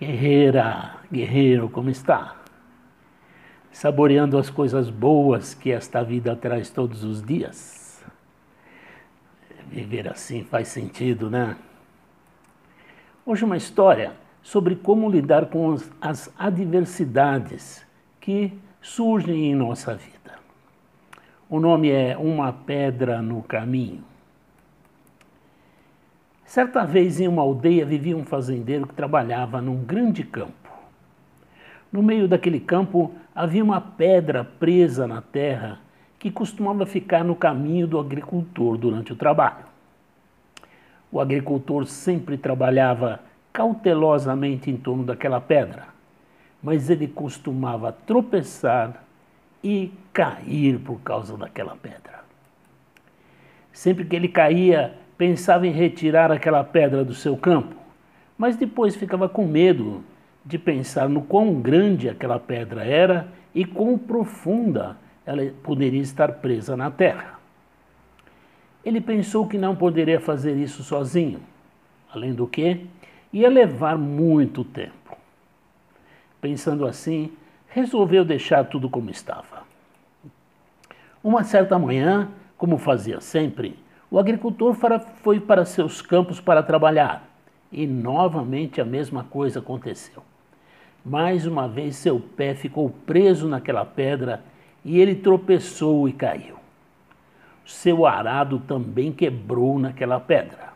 Guerreira, guerreiro, como está? Saboreando as coisas boas que esta vida traz todos os dias? Viver assim faz sentido, né? Hoje uma história sobre como lidar com as adversidades que surgem em nossa vida. O nome é Uma Pedra no Caminho. Certa vez em uma aldeia vivia um fazendeiro que trabalhava num grande campo. No meio daquele campo havia uma pedra presa na terra que costumava ficar no caminho do agricultor durante o trabalho. O agricultor sempre trabalhava cautelosamente em torno daquela pedra, mas ele costumava tropeçar e cair por causa daquela pedra. Sempre que ele caía, pensava em retirar aquela pedra do seu campo, mas depois ficava com medo de pensar no quão grande aquela pedra era e quão profunda ela poderia estar presa na terra. Ele pensou que não poderia fazer isso sozinho, além do que ia levar muito tempo. Pensando assim, resolveu deixar tudo como estava. Uma certa manhã, como fazia sempre, o agricultor foi para seus campos para trabalhar e novamente a mesma coisa aconteceu. Mais uma vez seu pé ficou preso naquela pedra e ele tropeçou e caiu. Seu arado também quebrou naquela pedra.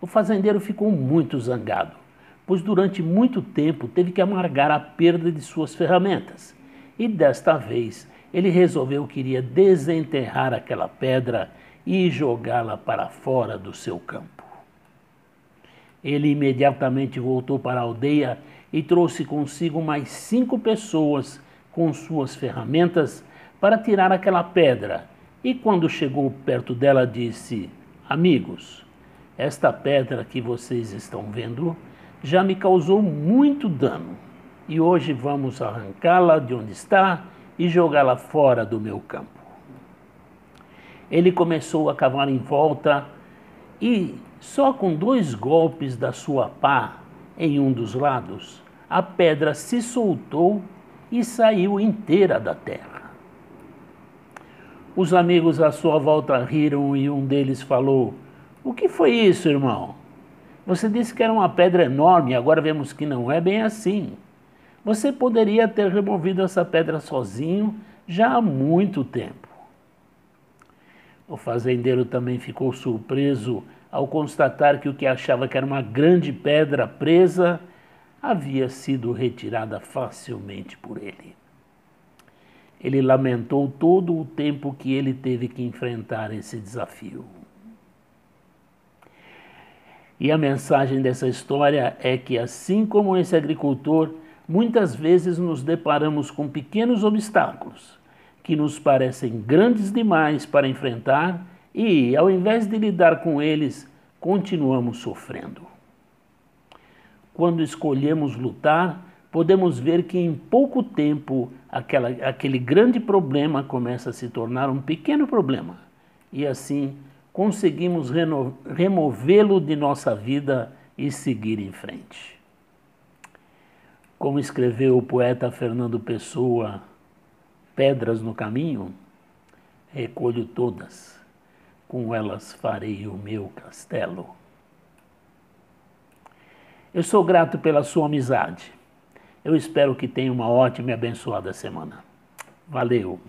O fazendeiro ficou muito zangado, pois durante muito tempo teve que amargar a perda de suas ferramentas. E desta vez ele resolveu que iria desenterrar aquela pedra e jogá-la para fora do seu campo. Ele imediatamente voltou para a aldeia e trouxe consigo mais cinco pessoas com suas ferramentas para tirar aquela pedra. E quando chegou perto dela, disse: Amigos, esta pedra que vocês estão vendo já me causou muito dano e hoje vamos arrancá-la de onde está e jogá-la fora do meu campo ele começou a cavar em volta e, só com dois golpes da sua pá em um dos lados, a pedra se soltou e saiu inteira da terra. Os amigos à sua volta riram e um deles falou: O que foi isso, irmão? Você disse que era uma pedra enorme, agora vemos que não é bem assim. Você poderia ter removido essa pedra sozinho já há muito tempo. O fazendeiro também ficou surpreso ao constatar que o que achava que era uma grande pedra presa havia sido retirada facilmente por ele. Ele lamentou todo o tempo que ele teve que enfrentar esse desafio. E a mensagem dessa história é que, assim como esse agricultor, muitas vezes nos deparamos com pequenos obstáculos que nos parecem grandes demais para enfrentar e, ao invés de lidar com eles, continuamos sofrendo. Quando escolhemos lutar, podemos ver que em pouco tempo aquela, aquele grande problema começa a se tornar um pequeno problema e assim conseguimos removê-lo de nossa vida e seguir em frente. Como escreveu o poeta Fernando Pessoa pedras no caminho, recolho todas, com elas farei o meu castelo. Eu sou grato pela sua amizade. Eu espero que tenha uma ótima e abençoada semana. Valeu.